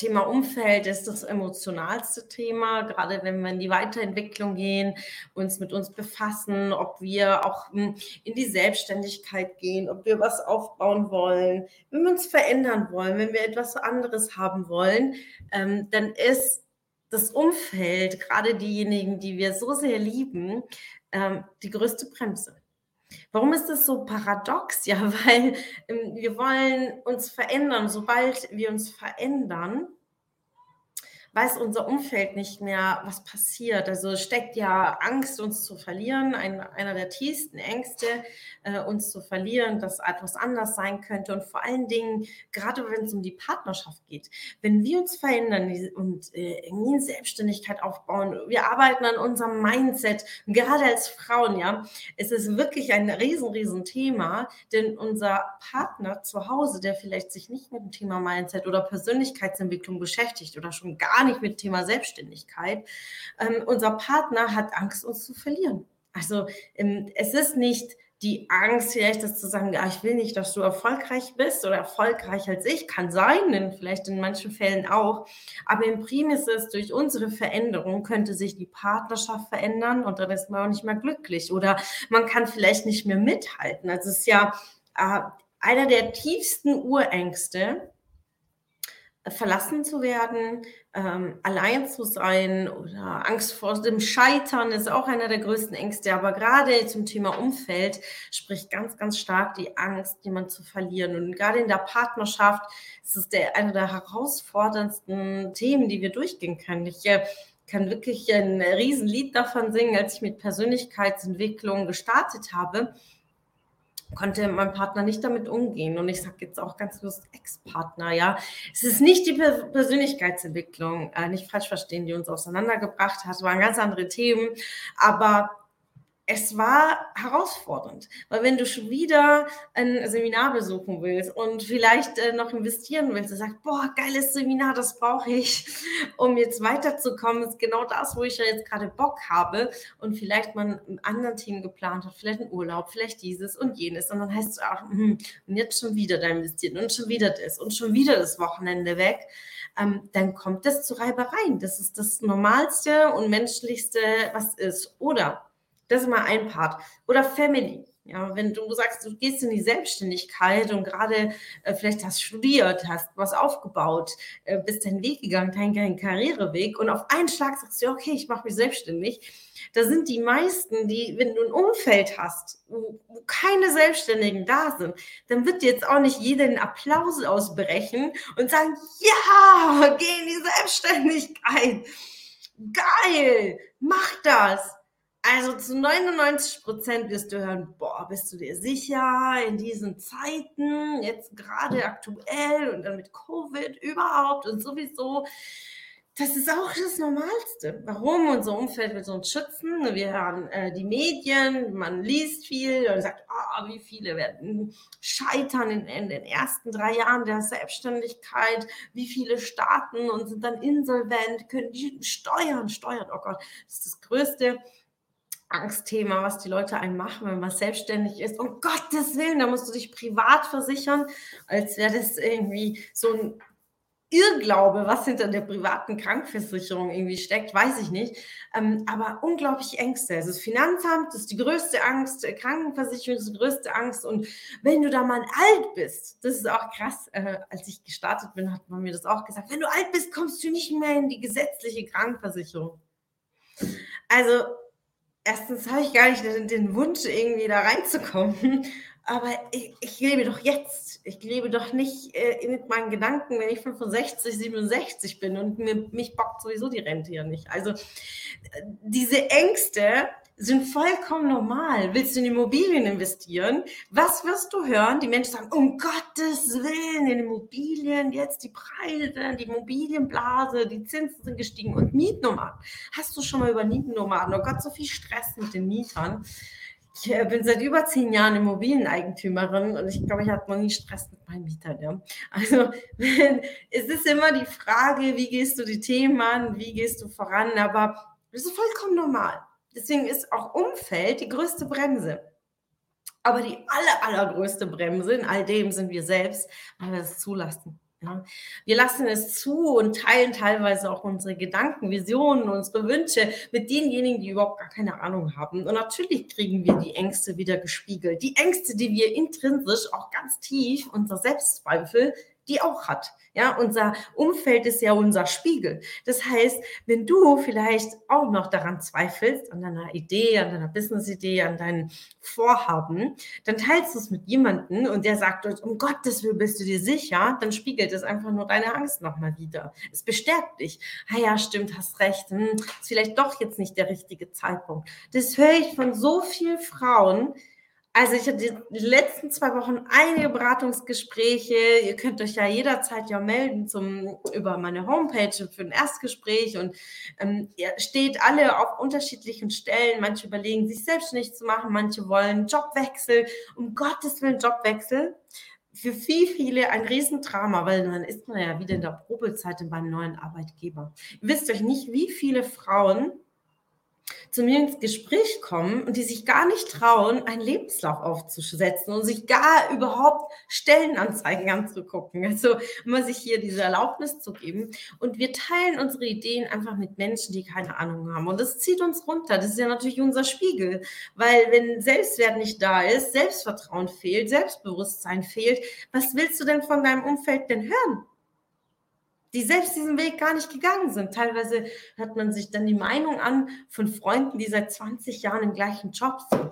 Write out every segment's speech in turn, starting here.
Thema Umfeld ist das emotionalste Thema, gerade wenn wir in die Weiterentwicklung gehen, uns mit uns befassen, ob wir auch hm, in die Selbstständigkeit gehen, ob wir was aufbauen wollen, wenn wir uns verändern wollen, wenn wir etwas anderes haben wollen, ähm, dann ist das Umfeld, gerade diejenigen, die wir so sehr lieben, ähm, die größte Bremse. Warum ist das so paradox? Ja, weil ähm, wir wollen uns verändern. Sobald wir uns verändern, weiß unser Umfeld nicht mehr, was passiert. Also steckt ja Angst, uns zu verlieren, ein, einer der tiefsten Ängste, äh, uns zu verlieren, dass etwas anders sein könnte. Und vor allen Dingen, gerade wenn es um die Partnerschaft geht, wenn wir uns verändern und äh, irgendwie eine Selbstständigkeit aufbauen, wir arbeiten an unserem Mindset, gerade als Frauen, ja, es ist wirklich ein riesen, riesen Thema, denn unser Partner zu Hause, der vielleicht sich nicht mit dem Thema Mindset oder Persönlichkeitsentwicklung beschäftigt oder schon gar gar nicht mit Thema Selbstständigkeit. Ähm, unser Partner hat Angst, uns zu verlieren. Also ähm, es ist nicht die Angst, vielleicht das zu sagen, ja, ich will nicht, dass du erfolgreich bist oder erfolgreicher als ich, kann sein, denn vielleicht in manchen Fällen auch. Aber im Prim ist durch unsere Veränderung könnte sich die Partnerschaft verändern und dann ist man auch nicht mehr glücklich oder man kann vielleicht nicht mehr mithalten. Also es ist ja äh, einer der tiefsten Urängste, verlassen zu werden, ähm, allein zu sein oder Angst vor dem Scheitern ist auch einer der größten Ängste. Aber gerade zum Thema Umfeld spricht ganz, ganz stark die Angst, jemanden zu verlieren. Und gerade in der Partnerschaft ist es der, einer der herausforderndsten Themen, die wir durchgehen können. Ich äh, kann wirklich ein Riesenlied davon singen, als ich mit Persönlichkeitsentwicklung gestartet habe konnte mein Partner nicht damit umgehen. Und ich sage jetzt auch ganz bewusst Ex-Partner, ja. Es ist nicht die Persönlichkeitsentwicklung, äh, nicht falsch verstehen, die uns auseinandergebracht hat, waren ganz andere Themen. Aber es war herausfordernd, weil wenn du schon wieder ein Seminar besuchen willst und vielleicht äh, noch investieren willst, und sagst, boah, geiles Seminar, das brauche ich, um jetzt weiterzukommen, ist genau das, wo ich ja jetzt gerade Bock habe und vielleicht man einen anderen Themen geplant hat, vielleicht einen Urlaub, vielleicht dieses und jenes und dann heißt es auch, hm, und jetzt schon wieder da investieren und schon wieder das und schon wieder das Wochenende weg, ähm, dann kommt das zu Reibereien. Das ist das Normalste und Menschlichste, was ist. Oder das ist mal ein Part. Oder Family. Ja, wenn du sagst, du gehst in die Selbstständigkeit und gerade äh, vielleicht hast studiert, hast was aufgebaut, äh, bist deinen Weg gegangen, deinen Karriereweg und auf einen Schlag sagst du, okay, ich mache mich selbstständig. Da sind die meisten, die, wenn du ein Umfeld hast, wo, wo keine Selbstständigen da sind, dann wird dir jetzt auch nicht jeder den Applaus ausbrechen und sagen, ja, geh in die Selbstständigkeit. Geil, mach das also zu 99 Prozent wirst du hören, boah, bist du dir sicher in diesen Zeiten, jetzt gerade aktuell und dann mit Covid überhaupt und sowieso. Das ist auch das Normalste. Warum? Unser Umfeld will uns schützen. Wir hören äh, die Medien, man liest viel und sagt, oh, wie viele werden scheitern in, in, den ersten drei Jahren der Selbstständigkeit, wie viele starten und sind dann insolvent, können die steuern, steuern, oh Gott, das ist das Größte Angstthema, was die Leute einem machen, wenn man selbstständig ist. Um Gottes Willen, da musst du dich privat versichern, als wäre das irgendwie so ein Irrglaube, was hinter der privaten Krankenversicherung irgendwie steckt, weiß ich nicht. Ähm, aber unglaublich Ängste. Also das Finanzamt ist die größte Angst, Krankenversicherung ist die größte Angst. Und wenn du da mal alt bist, das ist auch krass, äh, als ich gestartet bin, hat man mir das auch gesagt, wenn du alt bist, kommst du nicht mehr in die gesetzliche Krankenversicherung. Also erstens habe ich gar nicht den, den, Wunsch, irgendwie da reinzukommen. Aber ich, ich, lebe doch jetzt. Ich lebe doch nicht äh, mit meinen Gedanken, wenn ich 65, 67 bin und mir, mich bockt sowieso die Rente ja nicht. Also diese Ängste sind vollkommen normal. Willst du in Immobilien investieren? Was wirst du hören? Die Menschen sagen, um Gottes Willen, in Immobilien, jetzt die Preise, die Immobilienblase, die Zinsen sind gestiegen und Mietnomaden. Hast du schon mal über Mietnomaden? Oh Gott, so viel Stress mit den Mietern. Ich äh, bin seit über zehn Jahren Immobilieneigentümerin und ich glaube, ich hatte noch nie Stress mit meinen Mietern. Ja. Also es ist immer die Frage, wie gehst du die Themen an, wie gehst du voran, aber das ist vollkommen normal. Deswegen ist auch Umfeld die größte Bremse. Aber die aller, allergrößte Bremse in all dem sind wir selbst, weil wir es zulassen. Ja. Wir lassen es zu und teilen teilweise auch unsere Gedanken, Visionen, unsere Wünsche mit denjenigen, die überhaupt gar keine Ahnung haben. Und natürlich kriegen wir die Ängste wieder gespiegelt. Die Ängste, die wir intrinsisch auch ganz tief, unser Selbstzweifel, die auch hat. Ja, unser Umfeld ist ja unser Spiegel. Das heißt, wenn du vielleicht auch noch daran zweifelst, an deiner Idee, an deiner Business-Idee, an deinen Vorhaben, dann teilst du es mit jemandem und der sagt, um Gottes Willen bist du dir sicher, dann spiegelt es einfach nur deine Angst nochmal wieder. Es bestärkt dich. Ah ja, stimmt, hast recht. Hm, ist vielleicht doch jetzt nicht der richtige Zeitpunkt. Das höre ich von so vielen Frauen, also ich hatte die letzten zwei Wochen einige Beratungsgespräche. Ihr könnt euch ja jederzeit ja melden zum, über meine Homepage für ein Erstgespräch und ähm, ihr steht alle auf unterschiedlichen Stellen. Manche überlegen, sich selbstständig zu machen, manche wollen Jobwechsel. Um Gottes Willen Jobwechsel. Für viel, viele ein Riesendrama, weil dann ist man ja wieder in der Probezeit beim neuen Arbeitgeber. Ihr wisst euch nicht, wie viele Frauen zu mir ins Gespräch kommen und die sich gar nicht trauen, einen Lebenslauf aufzusetzen und sich gar überhaupt Stellenanzeigen anzugucken. Also immer sich hier diese Erlaubnis zu geben. Und wir teilen unsere Ideen einfach mit Menschen, die keine Ahnung haben. Und das zieht uns runter. Das ist ja natürlich unser Spiegel. Weil wenn Selbstwert nicht da ist, Selbstvertrauen fehlt, Selbstbewusstsein fehlt, was willst du denn von deinem Umfeld denn hören? Die selbst diesen Weg gar nicht gegangen sind. Teilweise hört man sich dann die Meinung an von Freunden, die seit 20 Jahren im gleichen Job sind.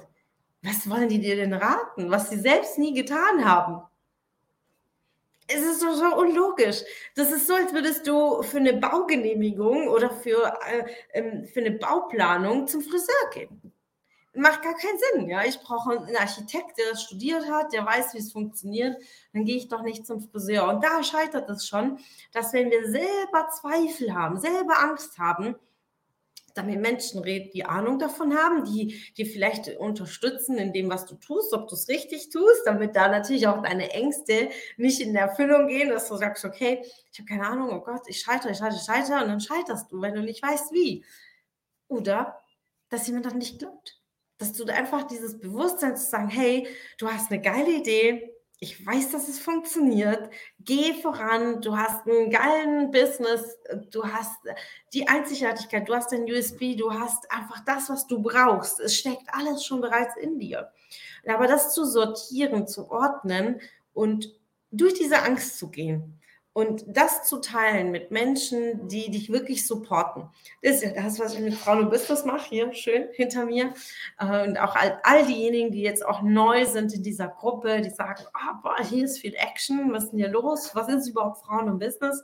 Was wollen die dir denn raten, was sie selbst nie getan haben? Es ist doch so unlogisch. Das ist so, als würdest du für eine Baugenehmigung oder für, äh, ähm, für eine Bauplanung zum Friseur gehen macht gar keinen Sinn. Ja, ich brauche einen Architekt, der das studiert hat, der weiß, wie es funktioniert. Dann gehe ich doch nicht zum Friseur. Und da scheitert es schon, dass wenn wir selber Zweifel haben, selber Angst haben, dann mit Menschen reden, die Ahnung davon haben, die dir vielleicht unterstützen in dem, was du tust, ob du es richtig tust, damit da natürlich auch deine Ängste nicht in Erfüllung gehen, dass du sagst, okay, ich habe keine Ahnung, oh Gott, ich scheitere, ich scheitere, ich scheitere und dann scheiterst du, wenn du nicht weißt, wie. Oder dass jemand das nicht glaubt dass du einfach dieses Bewusstsein zu sagen, hey, du hast eine geile Idee, ich weiß, dass es funktioniert, geh voran, du hast einen geilen Business, du hast die Einzigartigkeit, du hast dein USB, du hast einfach das, was du brauchst. Es steckt alles schon bereits in dir. Aber das zu sortieren, zu ordnen und durch diese Angst zu gehen, und das zu teilen mit Menschen, die dich wirklich supporten, das ist ja das, was ich mit Frauen und Business mache, hier schön hinter mir. Äh, und auch all, all diejenigen, die jetzt auch neu sind in dieser Gruppe, die sagen, oh, boah, hier ist viel Action, was ist denn hier los? Was ist überhaupt Frauen und Business?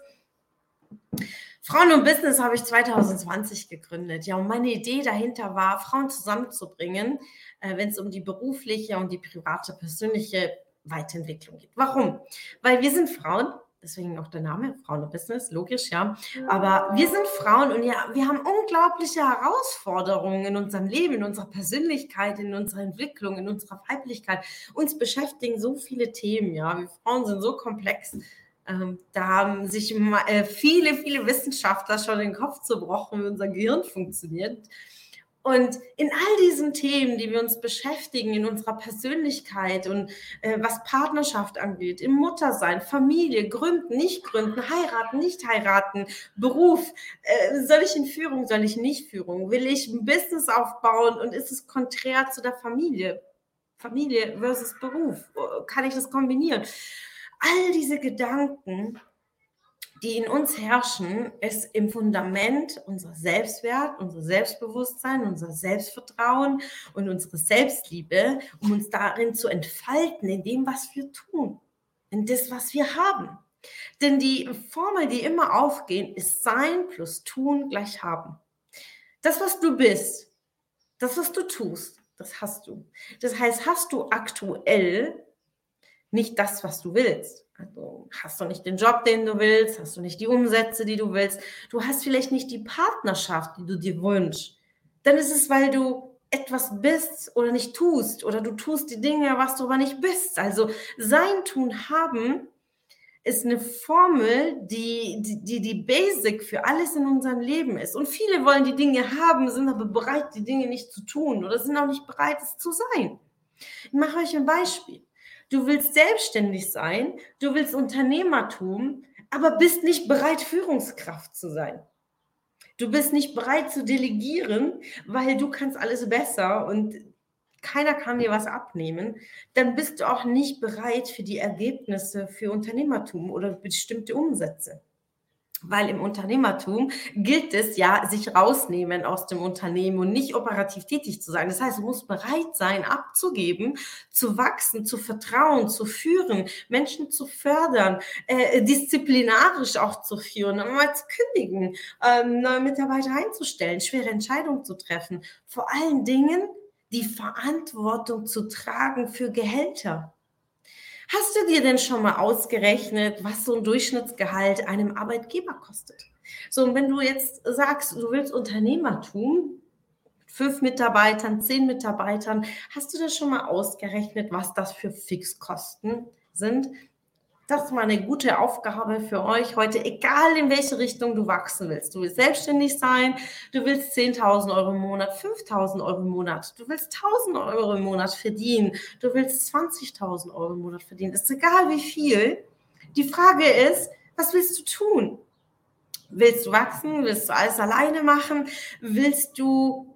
Frauen und Business habe ich 2020 gegründet. Ja, und meine Idee dahinter war, Frauen zusammenzubringen, äh, wenn es um die berufliche und die private, persönliche Weiterentwicklung geht. Warum? Weil wir sind Frauen, deswegen auch der Name, Frauen Business, logisch, ja. Aber wir sind Frauen und ja, wir haben unglaubliche Herausforderungen in unserem Leben, in unserer Persönlichkeit, in unserer Entwicklung, in unserer Weiblichkeit. Uns beschäftigen so viele Themen, ja. Wir Frauen sind so komplex. Ähm, da haben sich äh, viele, viele Wissenschaftler schon den Kopf zerbrochen, wie unser Gehirn funktioniert. Und in all diesen Themen, die wir uns beschäftigen, in unserer Persönlichkeit und äh, was Partnerschaft angeht, im Muttersein, Familie, Gründen, nicht gründen, heiraten, nicht heiraten, Beruf, äh, soll ich in Führung, soll ich nicht Führung, will ich ein Business aufbauen und ist es konträr zu der Familie? Familie versus Beruf, kann ich das kombinieren? All diese Gedanken die in uns herrschen, ist im Fundament unser Selbstwert, unser Selbstbewusstsein, unser Selbstvertrauen und unsere Selbstliebe, um uns darin zu entfalten, in dem, was wir tun, in das, was wir haben. Denn die Formel, die immer aufgeht, ist Sein plus Tun gleich Haben. Das, was du bist, Das, was du tust, das hast du. Das heißt, hast du aktuell nicht das, was du willst. Also hast du nicht den Job, den du willst, hast du nicht die Umsätze, die du willst, du hast vielleicht nicht die Partnerschaft, die du dir wünschst. Dann ist es, weil du etwas bist oder nicht tust oder du tust die Dinge, was du aber nicht bist. Also sein, tun, haben ist eine Formel, die, die, die Basic für alles in unserem Leben ist. Und viele wollen die Dinge haben, sind aber bereit, die Dinge nicht zu tun oder sind auch nicht bereit, es zu sein. Ich mache euch ein Beispiel. Du willst selbstständig sein, du willst Unternehmertum, aber bist nicht bereit, Führungskraft zu sein. Du bist nicht bereit zu delegieren, weil du kannst alles besser und keiner kann dir was abnehmen, dann bist du auch nicht bereit für die Ergebnisse für Unternehmertum oder bestimmte Umsätze. Weil im Unternehmertum gilt es ja, sich rausnehmen aus dem Unternehmen und nicht operativ tätig zu sein. Das heißt, du musst bereit sein, abzugeben, zu wachsen, zu vertrauen, zu führen, Menschen zu fördern, äh, disziplinarisch auch zu führen, mal zu kündigen, ähm, neue Mitarbeiter einzustellen, schwere Entscheidungen zu treffen. Vor allen Dingen die Verantwortung zu tragen für Gehälter. Hast du dir denn schon mal ausgerechnet, was so ein Durchschnittsgehalt einem Arbeitgeber kostet? So, und wenn du jetzt sagst, du willst Unternehmertum, fünf Mitarbeitern, zehn Mitarbeitern, hast du das schon mal ausgerechnet, was das für Fixkosten sind? Das ist mal eine gute Aufgabe für euch heute, egal in welche Richtung du wachsen willst. Du willst selbstständig sein, du willst 10.000 Euro im Monat, 5.000 Euro im Monat, du willst 1.000 Euro im Monat verdienen, du willst 20.000 Euro im Monat verdienen. Ist egal wie viel. Die Frage ist, was willst du tun? Willst du wachsen? Willst du alles alleine machen? Willst du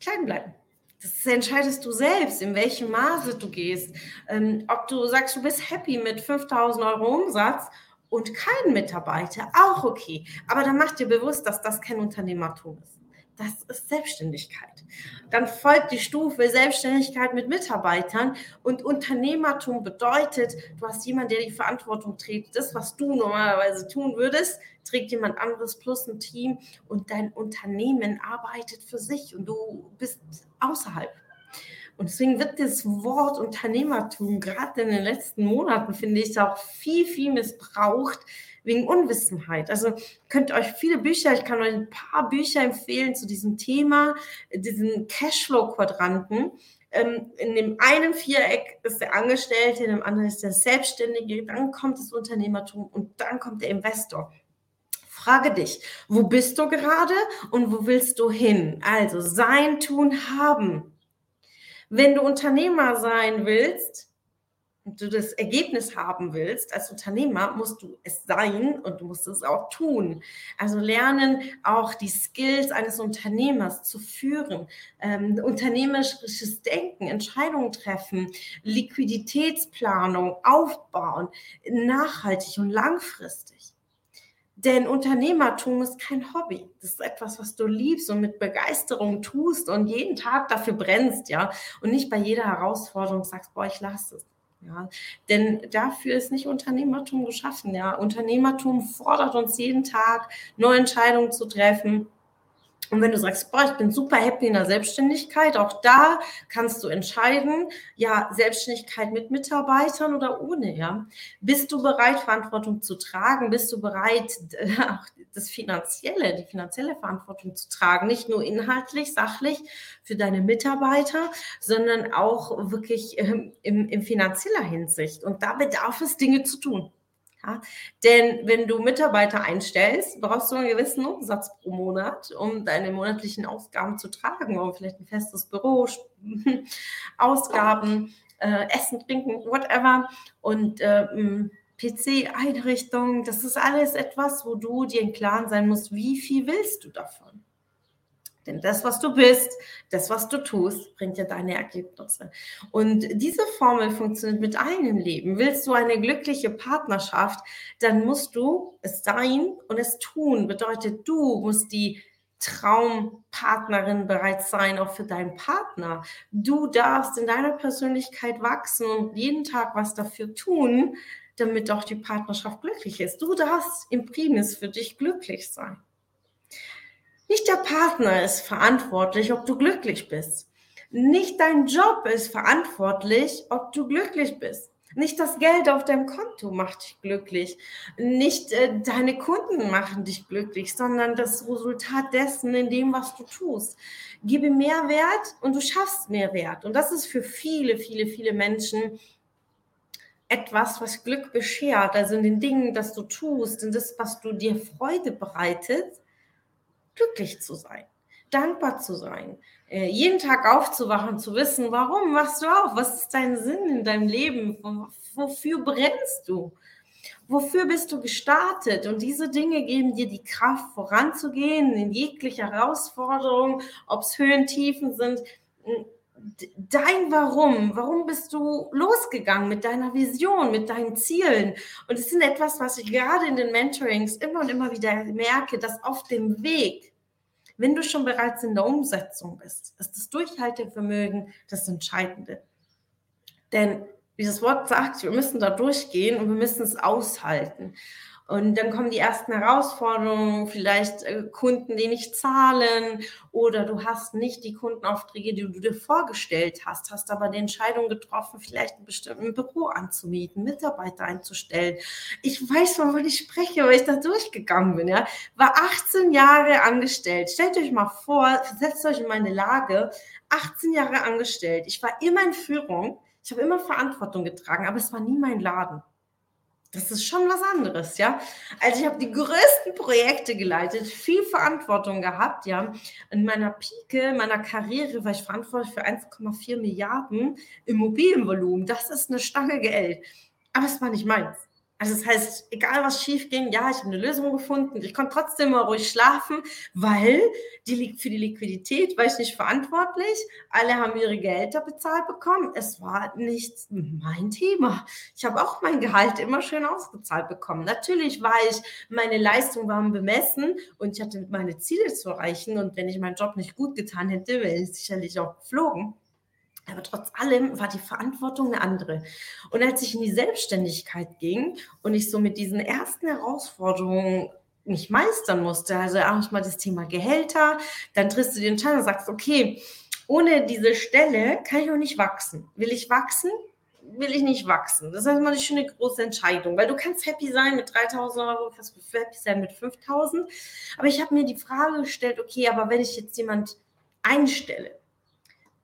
klein bleiben? Das entscheidest du selbst, in welchem Maße du gehst. Ähm, ob du sagst, du bist happy mit 5000 Euro Umsatz und keinen Mitarbeiter, auch okay. Aber dann mach dir bewusst, dass das kein Unternehmertum ist. Das ist Selbstständigkeit. Dann folgt die Stufe Selbstständigkeit mit Mitarbeitern und Unternehmertum bedeutet, du hast jemanden, der die Verantwortung trägt. Das, was du normalerweise tun würdest, trägt jemand anderes plus ein Team und dein Unternehmen arbeitet für sich und du bist außerhalb. Und deswegen wird das Wort Unternehmertum gerade in den letzten Monaten, finde ich, auch viel, viel missbraucht wegen Unwissenheit. Also könnt euch viele Bücher, ich kann euch ein paar Bücher empfehlen zu diesem Thema, diesen Cashflow-Quadranten. Ähm, in dem einen Viereck ist der Angestellte, in dem anderen ist der Selbstständige, dann kommt das Unternehmertum und dann kommt der Investor. Frage dich, wo bist du gerade und wo willst du hin? Also sein, tun, haben. Wenn du Unternehmer sein willst du das Ergebnis haben willst als Unternehmer, musst du es sein und du musst es auch tun. Also lernen, auch die Skills eines Unternehmers zu führen, ähm, unternehmerisches Denken, Entscheidungen treffen, Liquiditätsplanung aufbauen, nachhaltig und langfristig. Denn Unternehmertum ist kein Hobby. Das ist etwas, was du liebst und mit Begeisterung tust und jeden Tag dafür brennst, ja. Und nicht bei jeder Herausforderung sagst, boah, ich lasse es. Ja, denn dafür ist nicht Unternehmertum geschaffen. Ja, Unternehmertum fordert uns jeden Tag, neue Entscheidungen zu treffen, und wenn du sagst, boah, ich bin super happy in der Selbstständigkeit, auch da kannst du entscheiden, ja, Selbstständigkeit mit Mitarbeitern oder ohne, ja. Bist du bereit, Verantwortung zu tragen? Bist du bereit, auch das Finanzielle, die finanzielle Verantwortung zu tragen? Nicht nur inhaltlich, sachlich für deine Mitarbeiter, sondern auch wirklich ähm, in, in finanzieller Hinsicht. Und da bedarf es Dinge zu tun. Ja, denn wenn du Mitarbeiter einstellst, brauchst du einen gewissen Umsatz pro Monat, um deine monatlichen Ausgaben zu tragen, um vielleicht ein festes Büro, Ausgaben, äh, Essen, Trinken, whatever. Und äh, PC-Einrichtung, das ist alles etwas, wo du dir im Klaren sein musst, wie viel willst du davon? Denn das, was du bist, das, was du tust, bringt ja deine Ergebnisse. Und diese Formel funktioniert mit allen Leben. Willst du eine glückliche Partnerschaft, dann musst du es sein und es tun. Bedeutet, du musst die Traumpartnerin bereits sein, auch für deinen Partner. Du darfst in deiner Persönlichkeit wachsen und jeden Tag was dafür tun, damit auch die Partnerschaft glücklich ist. Du darfst im Primis für dich glücklich sein. Nicht der Partner ist verantwortlich, ob du glücklich bist. Nicht dein Job ist verantwortlich, ob du glücklich bist. Nicht das Geld auf deinem Konto macht dich glücklich. Nicht äh, deine Kunden machen dich glücklich, sondern das Resultat dessen in dem, was du tust. Gebe mehr Wert und du schaffst mehr Wert. Und das ist für viele, viele, viele Menschen etwas, was Glück beschert. Also in den Dingen, das du tust, in das, was du dir Freude bereitet, glücklich zu sein, dankbar zu sein, äh, jeden Tag aufzuwachen, zu wissen, warum machst du auf, was ist dein Sinn in deinem Leben, wofür brennst du, wofür bist du gestartet? Und diese Dinge geben dir die Kraft voranzugehen in jeglicher Herausforderung, ob es Höhen, Tiefen sind, dein Warum, warum bist du losgegangen mit deiner Vision, mit deinen Zielen? Und es ist etwas, was ich gerade in den Mentorings immer und immer wieder merke, dass auf dem Weg wenn du schon bereits in der Umsetzung bist, ist das Durchhaltevermögen das Entscheidende. Denn wie das Wort sagt, wir müssen da durchgehen und wir müssen es aushalten. Und dann kommen die ersten Herausforderungen, vielleicht äh, Kunden, die nicht zahlen oder du hast nicht die Kundenaufträge, die du dir vorgestellt hast, hast aber die Entscheidung getroffen, vielleicht ein bestimmtes Büro anzumieten, Mitarbeiter einzustellen. Ich weiß, wovon ich spreche, weil ich da durchgegangen bin. Ja. War 18 Jahre angestellt. Stellt euch mal vor, setzt euch in meine Lage, 18 Jahre angestellt. Ich war immer in Führung, ich habe immer Verantwortung getragen, aber es war nie mein Laden. Das ist schon was anderes, ja. Also ich habe die größten Projekte geleitet, viel Verantwortung gehabt, ja. In meiner Pike, meiner Karriere war ich verantwortlich für 1,4 Milliarden Immobilienvolumen. Das ist eine Stange Geld. Aber es war nicht meins. Also das heißt, egal was schief ging, ja, ich habe eine Lösung gefunden. Ich konnte trotzdem mal ruhig schlafen, weil die liegt für die Liquidität war ich nicht verantwortlich. Alle haben ihre Gelder bezahlt bekommen. Es war nicht mein Thema. Ich habe auch mein Gehalt immer schön ausgezahlt bekommen. Natürlich war ich, meine Leistung war bemessen und ich hatte meine Ziele zu erreichen. Und wenn ich meinen Job nicht gut getan hätte, wäre ich sicherlich auch geflogen. Aber trotz allem war die Verantwortung eine andere. Und als ich in die Selbstständigkeit ging und ich so mit diesen ersten Herausforderungen nicht meistern musste, also erstmal das Thema Gehälter, dann triffst du die Entscheidung und sagst, okay, ohne diese Stelle kann ich auch nicht wachsen. Will ich wachsen? Will ich nicht wachsen? Das ist erstmal eine schöne große Entscheidung, weil du kannst happy sein mit 3000 Euro, kannst happy sein mit 5000. Aber ich habe mir die Frage gestellt, okay, aber wenn ich jetzt jemand einstelle,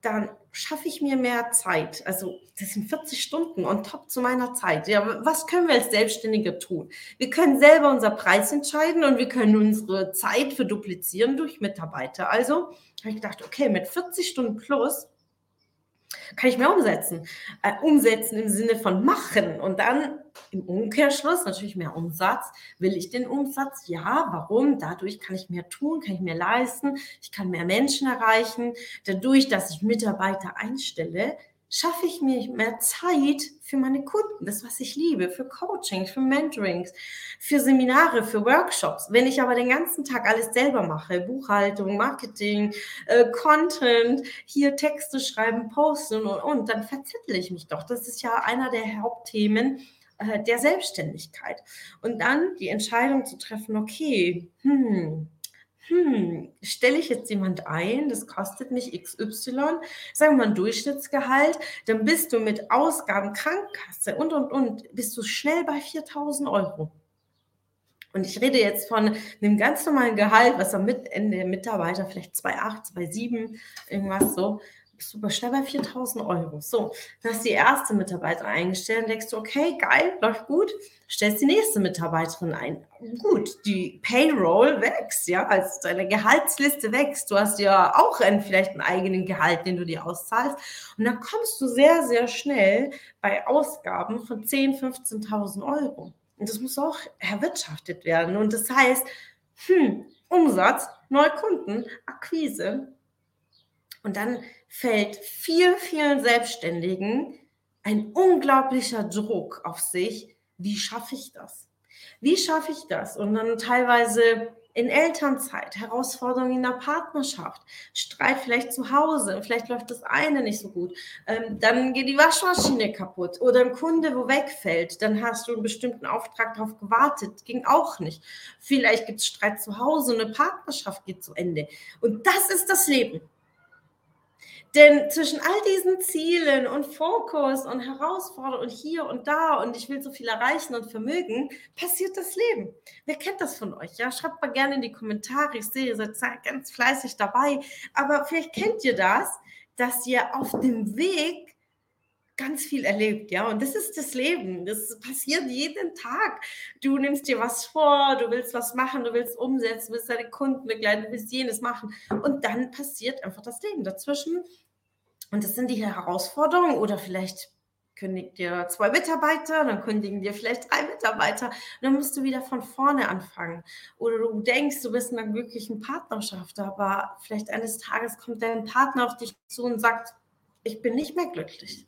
dann schaffe ich mir mehr Zeit. Also das sind 40 Stunden on top zu meiner Zeit. Ja, was können wir als Selbstständige tun? Wir können selber unser Preis entscheiden und wir können unsere Zeit verduplizieren durch Mitarbeiter. Also habe ich gedacht, okay, mit 40 Stunden plus kann ich mehr umsetzen. Äh, umsetzen im Sinne von machen und dann im Umkehrschluss natürlich mehr Umsatz. Will ich den Umsatz? Ja, warum? Dadurch kann ich mehr tun, kann ich mehr leisten, ich kann mehr Menschen erreichen. Dadurch, dass ich Mitarbeiter einstelle, schaffe ich mir mehr Zeit für meine Kunden, das, was ich liebe, für Coaching, für Mentorings, für Seminare, für Workshops. Wenn ich aber den ganzen Tag alles selber mache, Buchhaltung, Marketing, äh, Content, hier Texte schreiben, posten und, und, dann verzettle ich mich doch. Das ist ja einer der Hauptthemen äh, der Selbstständigkeit. Und dann die Entscheidung zu treffen, okay, hm, hm, stelle ich jetzt jemand ein, das kostet mich XY, sagen wir mal ein Durchschnittsgehalt, dann bist du mit Ausgaben, Krankenkasse und, und, und, bist du schnell bei 4000 Euro. Und ich rede jetzt von einem ganz normalen Gehalt, was am Ende der Mitarbeiter vielleicht 2,8, 2,7, irgendwas so, du schnell bei 4000 Euro. So, dann hast du die erste Mitarbeiterin eingestellt und denkst du, okay, geil, läuft gut, stellst die nächste Mitarbeiterin ein. Gut, die Payroll wächst, ja, also deine Gehaltsliste wächst. Du hast ja auch einen, vielleicht einen eigenen Gehalt, den du dir auszahlst. Und dann kommst du sehr, sehr schnell bei Ausgaben von 10.000, 15.000 Euro. Und das muss auch erwirtschaftet werden. Und das heißt, hm, Umsatz, Neukunden, Akquise. Und dann fällt vielen, vielen Selbstständigen ein unglaublicher Druck auf sich. Wie schaffe ich das? Wie schaffe ich das? Und dann teilweise in Elternzeit, Herausforderungen in der Partnerschaft, Streit vielleicht zu Hause, vielleicht läuft das eine nicht so gut, ähm, dann geht die Waschmaschine kaputt oder ein Kunde, wo wegfällt, dann hast du einen bestimmten Auftrag darauf gewartet, ging auch nicht. Vielleicht gibt es Streit zu Hause eine Partnerschaft geht zu Ende. Und das ist das Leben. Denn zwischen all diesen Zielen und Fokus und Herausforderungen und hier und da und ich will so viel erreichen und vermögen, passiert das Leben. Wer kennt das von euch? Ja, schreibt mal gerne in die Kommentare. Ich sehe, ihr seid ganz fleißig dabei. Aber vielleicht kennt ihr das, dass ihr auf dem Weg ganz viel erlebt, ja. Und das ist das Leben. Das passiert jeden Tag. Du nimmst dir was vor, du willst was machen, du willst umsetzen, du willst deine Kunden begleiten, du willst jenes machen. Und dann passiert einfach das Leben. Dazwischen und das sind die Herausforderungen oder vielleicht kündigt dir zwei Mitarbeiter, dann kündigen dir vielleicht drei Mitarbeiter, dann musst du wieder von vorne anfangen. Oder du denkst, du bist in einer glücklichen Partnerschaft, aber vielleicht eines Tages kommt dein Partner auf dich zu und sagt, ich bin nicht mehr glücklich.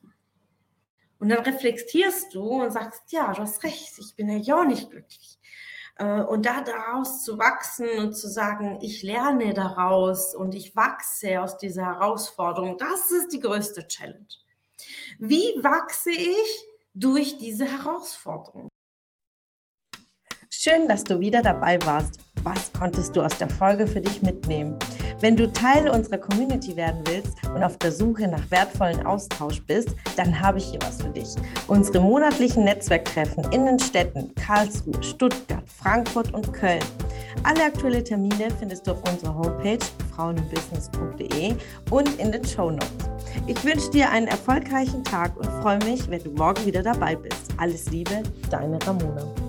Und dann reflektierst du und sagst, ja, du hast recht, ich bin ja auch nicht glücklich. Äh, und da daraus zu wachsen und zu sagen, ich lerne daraus und ich wachse aus dieser Herausforderung, das ist die größte Challenge. Wie wachse ich durch diese Herausforderung? Schön, dass du wieder dabei warst. Was konntest du aus der Folge für dich mitnehmen? Wenn du Teil unserer Community werden willst und auf der Suche nach wertvollen Austausch bist, dann habe ich hier was für dich. Unsere monatlichen Netzwerktreffen in den Städten Karlsruhe, Stuttgart, Frankfurt und Köln. Alle aktuellen Termine findest du auf unserer Homepage frauenbusiness.de und in den Show Notes. Ich wünsche dir einen erfolgreichen Tag und freue mich, wenn du morgen wieder dabei bist. Alles Liebe, deine Ramona.